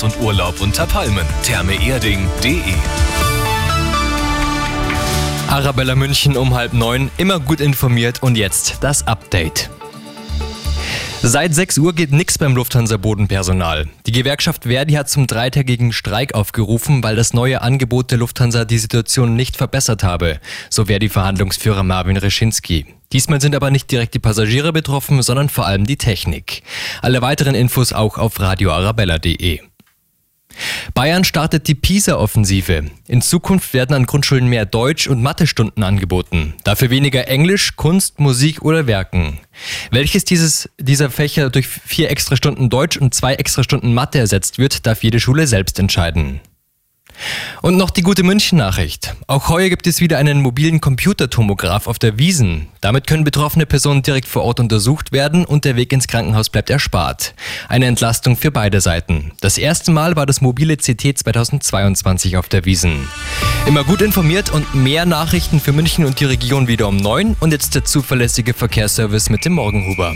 und Urlaub unter Palmen. Thermeerding.de Arabella München um halb neun, immer gut informiert und jetzt das Update. Seit 6 Uhr geht nichts beim Lufthansa-Bodenpersonal. Die Gewerkschaft Verdi hat zum dreitägigen Streik aufgerufen, weil das neue Angebot der Lufthansa die Situation nicht verbessert habe, so Verdi-Verhandlungsführer Marvin Reschinski. Diesmal sind aber nicht direkt die Passagiere betroffen, sondern vor allem die Technik. Alle weiteren Infos auch auf radioarabella.de. Bayern startet die PISA-Offensive. In Zukunft werden an Grundschulen mehr Deutsch- und Mathestunden angeboten. Dafür weniger Englisch, Kunst, Musik oder Werken. Welches dieses, dieser Fächer durch vier extra Stunden Deutsch und zwei extra Stunden Mathe ersetzt wird, darf jede Schule selbst entscheiden. Und noch die gute München-Nachricht. Auch heuer gibt es wieder einen mobilen Computertomograph auf der Wiesen. Damit können betroffene Personen direkt vor Ort untersucht werden und der Weg ins Krankenhaus bleibt erspart. Eine Entlastung für beide Seiten. Das erste Mal war das mobile CT 2022 auf der Wiesen. Immer gut informiert und mehr Nachrichten für München und die Region wieder um neun und jetzt der zuverlässige Verkehrsservice mit dem Morgenhuber.